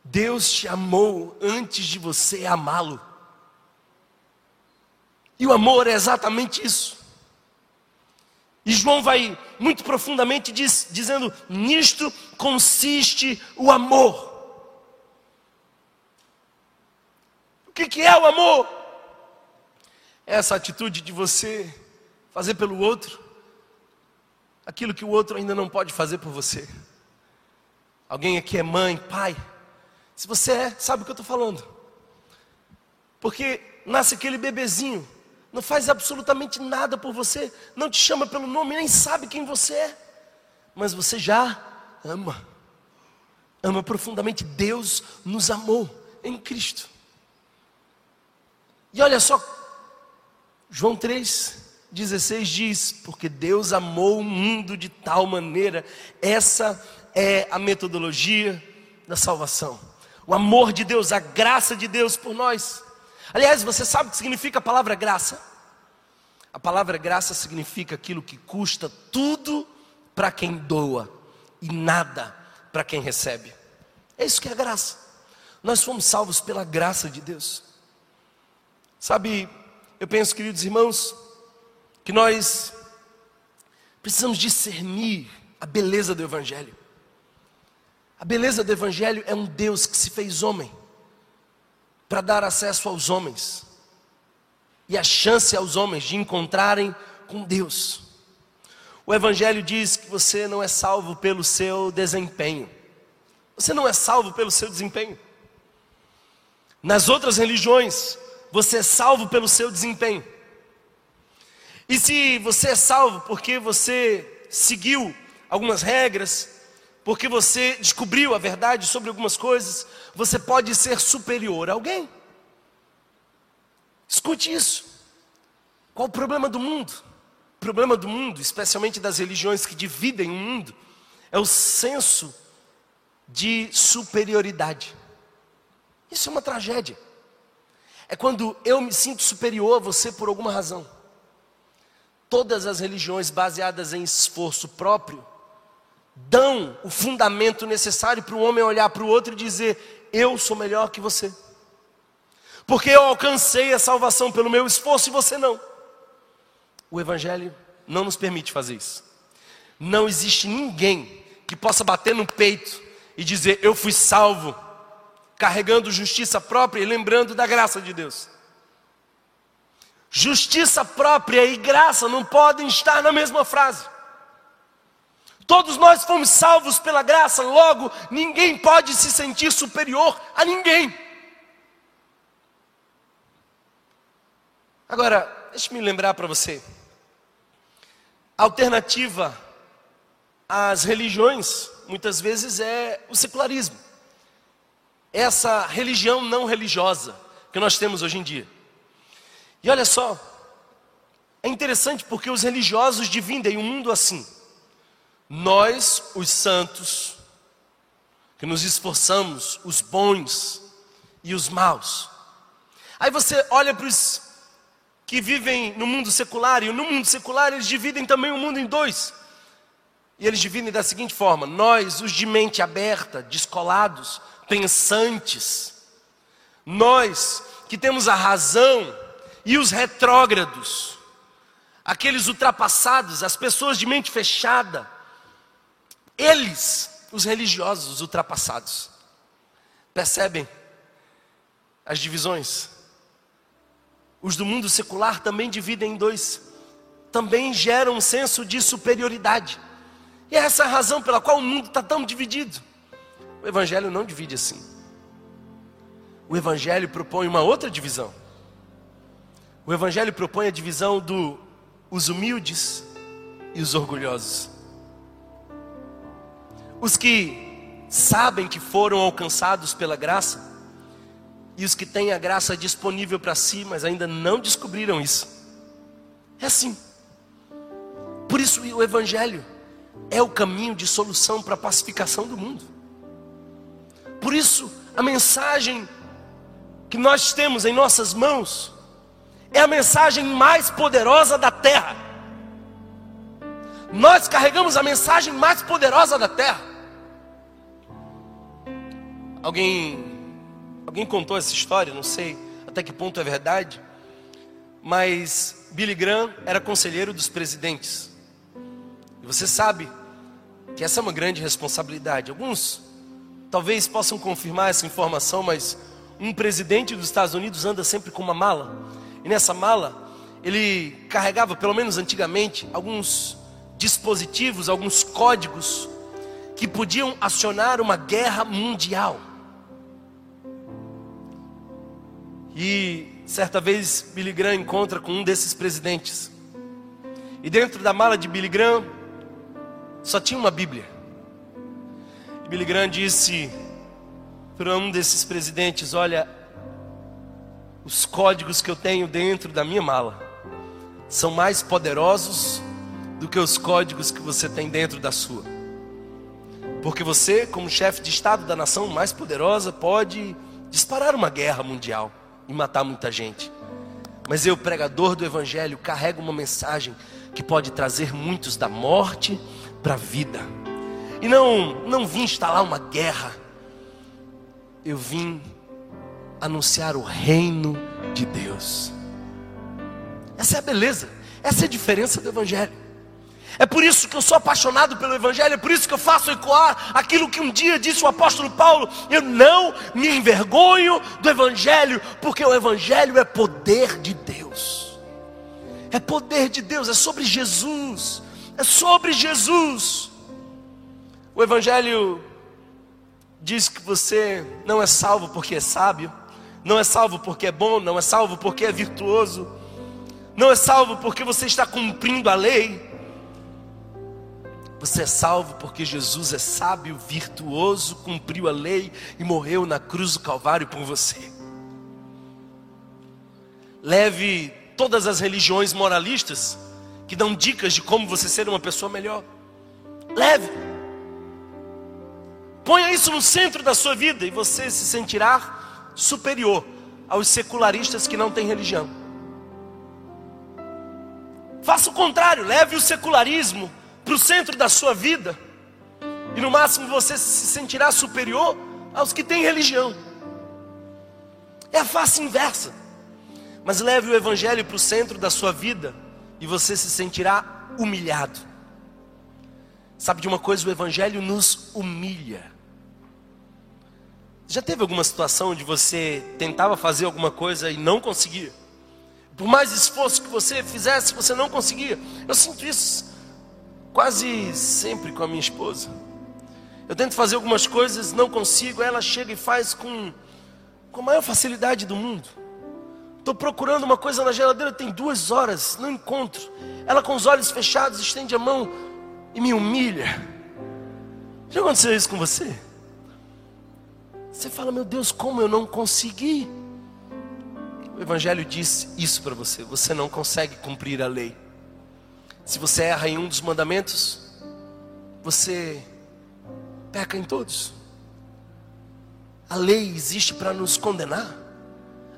Deus te amou antes de você amá-lo. E o amor é exatamente isso. E João vai muito profundamente diz, dizendo: nisto consiste o amor. O que, que é o amor? É essa atitude de você fazer pelo outro aquilo que o outro ainda não pode fazer por você. Alguém aqui é mãe, pai. Se você é, sabe o que eu estou falando. Porque nasce aquele bebezinho, não faz absolutamente nada por você, não te chama pelo nome, nem sabe quem você é, mas você já ama, ama profundamente. Deus nos amou em Cristo. E olha só, João 3,16 diz: Porque Deus amou o mundo de tal maneira, essa é a metodologia da salvação o amor de Deus, a graça de Deus por nós. Aliás, você sabe o que significa a palavra graça? A palavra graça significa aquilo que custa tudo para quem doa e nada para quem recebe. É isso que é graça. Nós fomos salvos pela graça de Deus. Sabe, eu penso, queridos irmãos, que nós precisamos discernir a beleza do Evangelho. A beleza do Evangelho é um Deus que se fez homem para dar acesso aos homens e a chance aos homens de encontrarem com Deus. O Evangelho diz que você não é salvo pelo seu desempenho, você não é salvo pelo seu desempenho. Nas outras religiões, você é salvo pelo seu desempenho. E se você é salvo porque você seguiu algumas regras, porque você descobriu a verdade sobre algumas coisas, você pode ser superior a alguém. Escute isso. Qual o problema do mundo? O problema do mundo, especialmente das religiões que dividem o mundo, é o senso de superioridade. Isso é uma tragédia. É quando eu me sinto superior a você por alguma razão. Todas as religiões baseadas em esforço próprio dão o fundamento necessário para o homem olhar para o outro e dizer: Eu sou melhor que você. Porque eu alcancei a salvação pelo meu esforço e você não. O Evangelho não nos permite fazer isso. Não existe ninguém que possa bater no peito e dizer: Eu fui salvo, carregando justiça própria e lembrando da graça de Deus. Justiça própria e graça não podem estar na mesma frase. Todos nós fomos salvos pela graça, logo, ninguém pode se sentir superior a ninguém. Agora, deixe-me lembrar para você: a alternativa às religiões, muitas vezes, é o secularismo. Essa religião não religiosa que nós temos hoje em dia. E olha só, é interessante porque os religiosos dividem o mundo assim. Nós, os santos, que nos esforçamos, os bons e os maus. Aí você olha para os que vivem no mundo secular, e no mundo secular eles dividem também o mundo em dois. E eles dividem da seguinte forma: nós, os de mente aberta, descolados, pensantes, nós que temos a razão, e os retrógrados, aqueles ultrapassados, as pessoas de mente fechada, eles, os religiosos os do mundo secular também dividem em dois. Também geram um senso de superioridade. E é essa a razão pela qual o mundo está tão dividido. O Evangelho não divide assim. O Evangelho propõe uma outra divisão. O Evangelho propõe a divisão dos do, humildes e os orgulhosos. Os que sabem que foram alcançados pela graça e os que têm a graça disponível para si, mas ainda não descobriram isso. É assim. Por isso o Evangelho é o caminho de solução para a pacificação do mundo. Por isso a mensagem que nós temos em nossas mãos é a mensagem mais poderosa da terra. Nós carregamos a mensagem mais poderosa da terra. Alguém Alguém contou essa história, não sei até que ponto é verdade, mas Billy Graham era conselheiro dos presidentes. E você sabe que essa é uma grande responsabilidade. Alguns talvez possam confirmar essa informação, mas um presidente dos Estados Unidos anda sempre com uma mala. E nessa mala, ele carregava, pelo menos antigamente, alguns dispositivos, alguns códigos que podiam acionar uma guerra mundial. E certa vez Billy Graham encontra com um desses presidentes. E dentro da mala de Billy Graham só tinha uma Bíblia. E Billy Graham disse para um desses presidentes: Olha, os códigos que eu tenho dentro da minha mala são mais poderosos do que os códigos que você tem dentro da sua. Porque você, como chefe de Estado da nação mais poderosa, pode disparar uma guerra mundial e matar muita gente. Mas eu, pregador do Evangelho, carrego uma mensagem que pode trazer muitos da morte para a vida. E não, não vim instalar uma guerra, eu vim anunciar o reino de Deus. Essa é a beleza, essa é a diferença do Evangelho. É por isso que eu sou apaixonado pelo Evangelho, é por isso que eu faço ecoar aquilo que um dia disse o apóstolo Paulo: eu não me envergonho do Evangelho, porque o Evangelho é poder de Deus, é poder de Deus, é sobre Jesus, é sobre Jesus. O Evangelho diz que você não é salvo porque é sábio, não é salvo porque é bom, não é salvo porque é virtuoso, não é salvo porque você está cumprindo a lei. Você é salvo porque Jesus é sábio, virtuoso, cumpriu a lei e morreu na cruz do Calvário por você. Leve todas as religiões moralistas que dão dicas de como você ser uma pessoa melhor. Leve. Ponha isso no centro da sua vida e você se sentirá superior aos secularistas que não têm religião. Faça o contrário, leve o secularismo para o centro da sua vida, e no máximo você se sentirá superior aos que têm religião. É a face inversa. Mas leve o Evangelho para o centro da sua vida e você se sentirá humilhado. Sabe de uma coisa? O Evangelho nos humilha. Já teve alguma situação onde você tentava fazer alguma coisa e não conseguia? Por mais esforço que você fizesse, você não conseguia. Eu sinto isso quase sempre com a minha esposa. Eu tento fazer algumas coisas, não consigo, ela chega e faz com, com a maior facilidade do mundo. Estou procurando uma coisa na geladeira, tem duas horas, não encontro. Ela com os olhos fechados estende a mão e me humilha. Já aconteceu isso com você? Você fala, meu Deus, como eu não consegui? O Evangelho diz isso para você: você não consegue cumprir a lei. Se você erra em um dos mandamentos, você peca em todos. A lei existe para nos condenar.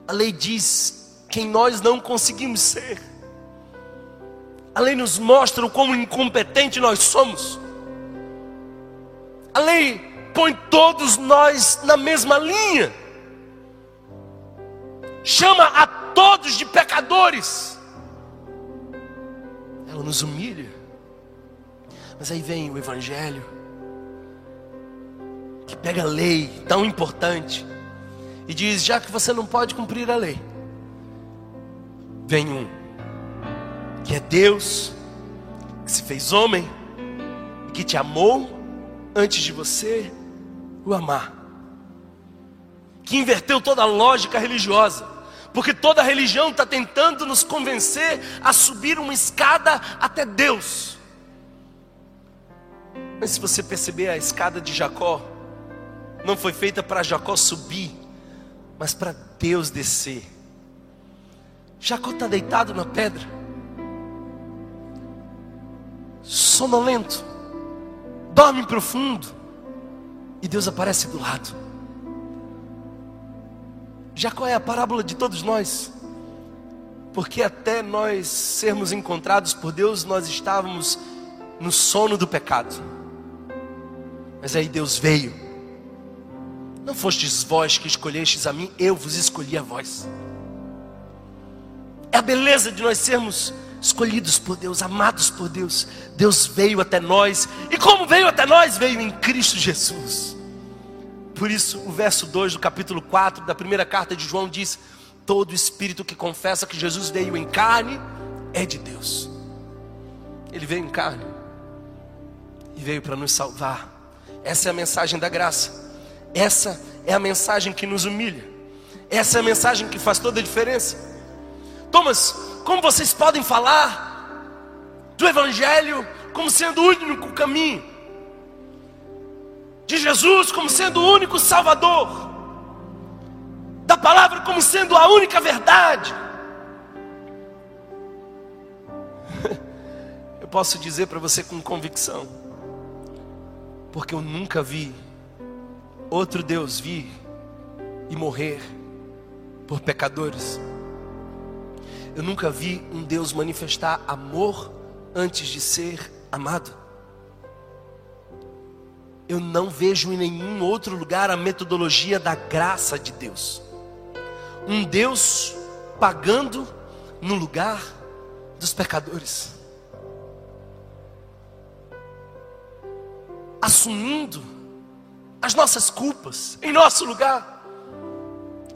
A lei diz quem nós não conseguimos ser. A lei nos mostra o quão incompetente nós somos. A lei põe todos nós na mesma linha. Chama a todos de pecadores ela nos humilha. Mas aí vem o Evangelho, que pega a lei tão importante e diz: já que você não pode cumprir a lei, vem um que é Deus, que se fez homem, que te amou antes de você o amar, que inverteu toda a lógica religiosa, porque toda religião está tentando nos convencer a subir uma escada até Deus. Mas se você perceber a escada de Jacó, não foi feita para Jacó subir, mas para Deus descer. Jacó está deitado na pedra, sonolento, dorme profundo, e Deus aparece do lado. Jacó é a parábola de todos nós, porque até nós sermos encontrados por Deus, nós estávamos no sono do pecado, mas aí Deus veio não fostes vós que escolhestes a mim, eu vos escolhi a vós. É a beleza de nós sermos escolhidos por Deus, amados por Deus. Deus veio até nós, e como veio até nós? Veio em Cristo Jesus. Por isso, o verso 2 do capítulo 4 da primeira carta de João diz: Todo espírito que confessa que Jesus veio em carne é de Deus. Ele veio em carne e veio para nos salvar. Essa é a mensagem da graça. Essa é a mensagem que nos humilha. Essa é a mensagem que faz toda a diferença. Thomas, como vocês podem falar do Evangelho como sendo o único caminho? De Jesus como sendo o único Salvador? Da palavra como sendo a única verdade? Eu posso dizer para você com convicção, porque eu nunca vi outro Deus vir e morrer por pecadores. Eu nunca vi um Deus manifestar amor antes de ser amado. Eu não vejo em nenhum outro lugar a metodologia da graça de Deus. Um Deus pagando no lugar dos pecadores. Assumindo as nossas culpas em nosso lugar.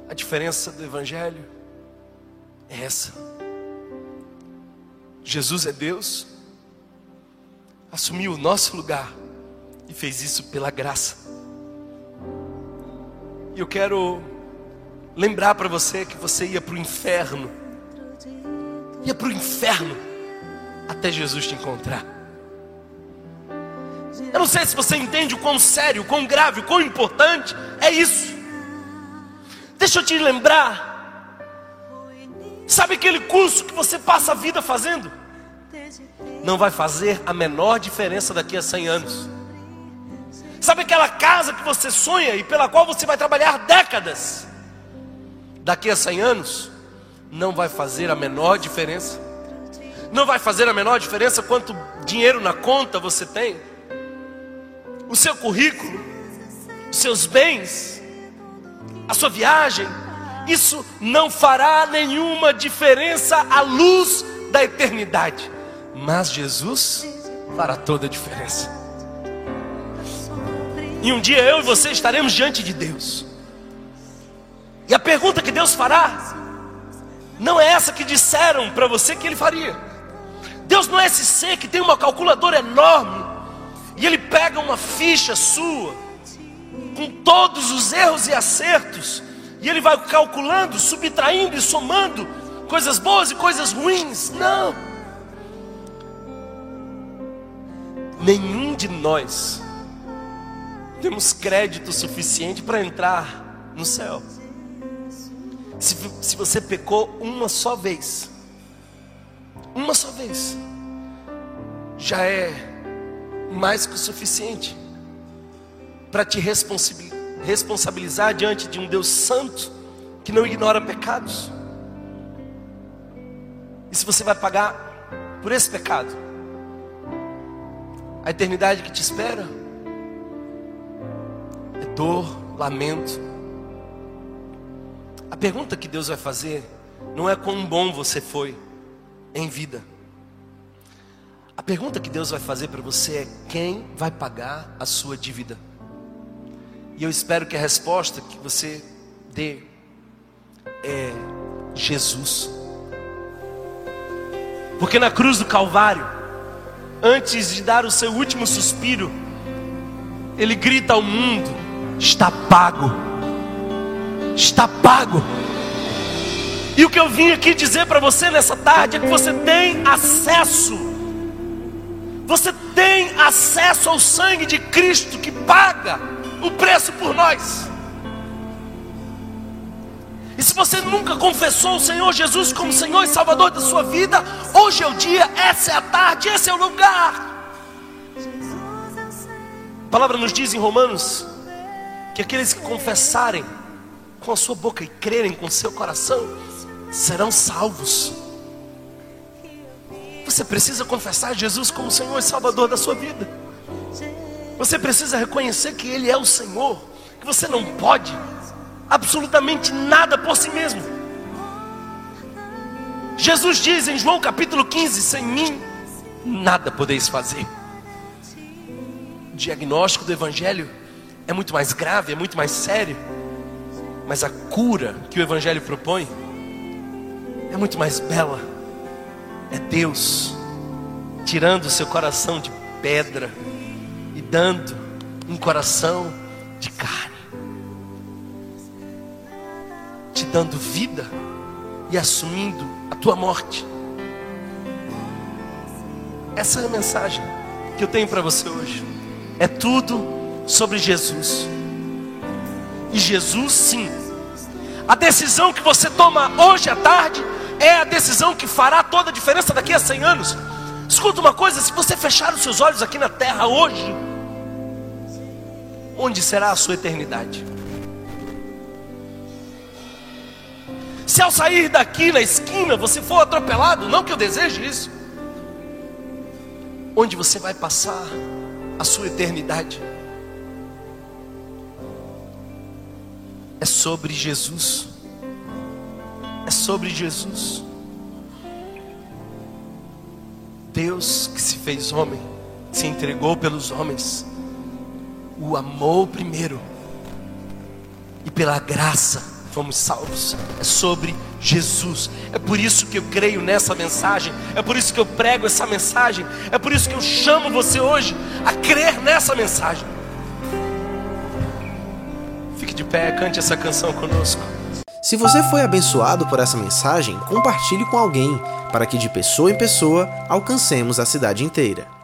A diferença do Evangelho é essa. Jesus é Deus, assumiu o nosso lugar e fez isso pela graça. E eu quero lembrar para você que você ia para o inferno, ia para o inferno até Jesus te encontrar. Eu não sei se você entende o quão sério, o quão grave, o quão importante é isso. Deixa eu te lembrar. Sabe aquele curso que você passa a vida fazendo? Não vai fazer a menor diferença daqui a 100 anos. Sabe aquela casa que você sonha e pela qual você vai trabalhar décadas? Daqui a 100 anos, não vai fazer a menor diferença. Não vai fazer a menor diferença quanto dinheiro na conta você tem o seu currículo, os seus bens, a sua viagem, isso não fará nenhuma diferença à luz da eternidade. Mas Jesus fará toda a diferença. E um dia eu e você estaremos diante de Deus. E a pergunta que Deus fará não é essa que disseram para você que Ele faria. Deus não é esse ser que tem uma calculadora enorme e ele pega uma ficha sua, com todos os erros e acertos, e ele vai calculando, subtraindo e somando coisas boas e coisas ruins. Não. Nenhum de nós temos crédito suficiente para entrar no céu. Se, se você pecou uma só vez, uma só vez, já é mais que o suficiente para te responsabilizar diante de um Deus santo que não ignora pecados. E se você vai pagar por esse pecado, a eternidade que te espera dor, lamento. A pergunta que Deus vai fazer não é quão bom você foi em vida. A pergunta que Deus vai fazer para você é: quem vai pagar a sua dívida? E eu espero que a resposta que você dê é Jesus. Porque na cruz do Calvário, antes de dar o seu último suspiro, ele grita ao mundo: está pago, está pago. E o que eu vim aqui dizer para você nessa tarde é que você tem acesso, você tem acesso ao sangue de Cristo que paga o preço por nós. E se você nunca confessou o Senhor Jesus como Senhor e Salvador da sua vida, hoje é o dia, essa é a tarde, esse é o lugar. A palavra nos diz em Romanos que aqueles que confessarem com a sua boca e crerem com o seu coração serão salvos. Você precisa confessar Jesus como Senhor e Salvador da sua vida. Você precisa reconhecer que Ele é o Senhor, que você não pode absolutamente nada por si mesmo. Jesus diz em João capítulo 15: Sem mim nada podeis fazer. O diagnóstico do Evangelho é muito mais grave, é muito mais sério, mas a cura que o Evangelho propõe é muito mais bela. É Deus tirando o seu coração de pedra e dando um coração de carne. te dando vida e assumindo a tua morte. Essa é a mensagem que eu tenho para você hoje. É tudo sobre Jesus. E Jesus, sim. A decisão que você toma hoje à tarde é a decisão que fará toda a diferença daqui a 100 anos. Escuta uma coisa: se você fechar os seus olhos aqui na terra hoje, onde será a sua eternidade? Se ao sair daqui na esquina você for atropelado, não que eu deseje isso, onde você vai passar a sua eternidade? É sobre Jesus. É sobre Jesus. Deus que se fez homem, se entregou pelos homens, o amou primeiro, e pela graça fomos salvos. É sobre Jesus. É por isso que eu creio nessa mensagem. É por isso que eu prego essa mensagem. É por isso que eu chamo você hoje a crer nessa mensagem. De pé, cante essa canção conosco. Se você foi abençoado por essa mensagem, compartilhe com alguém, para que de pessoa em pessoa alcancemos a cidade inteira.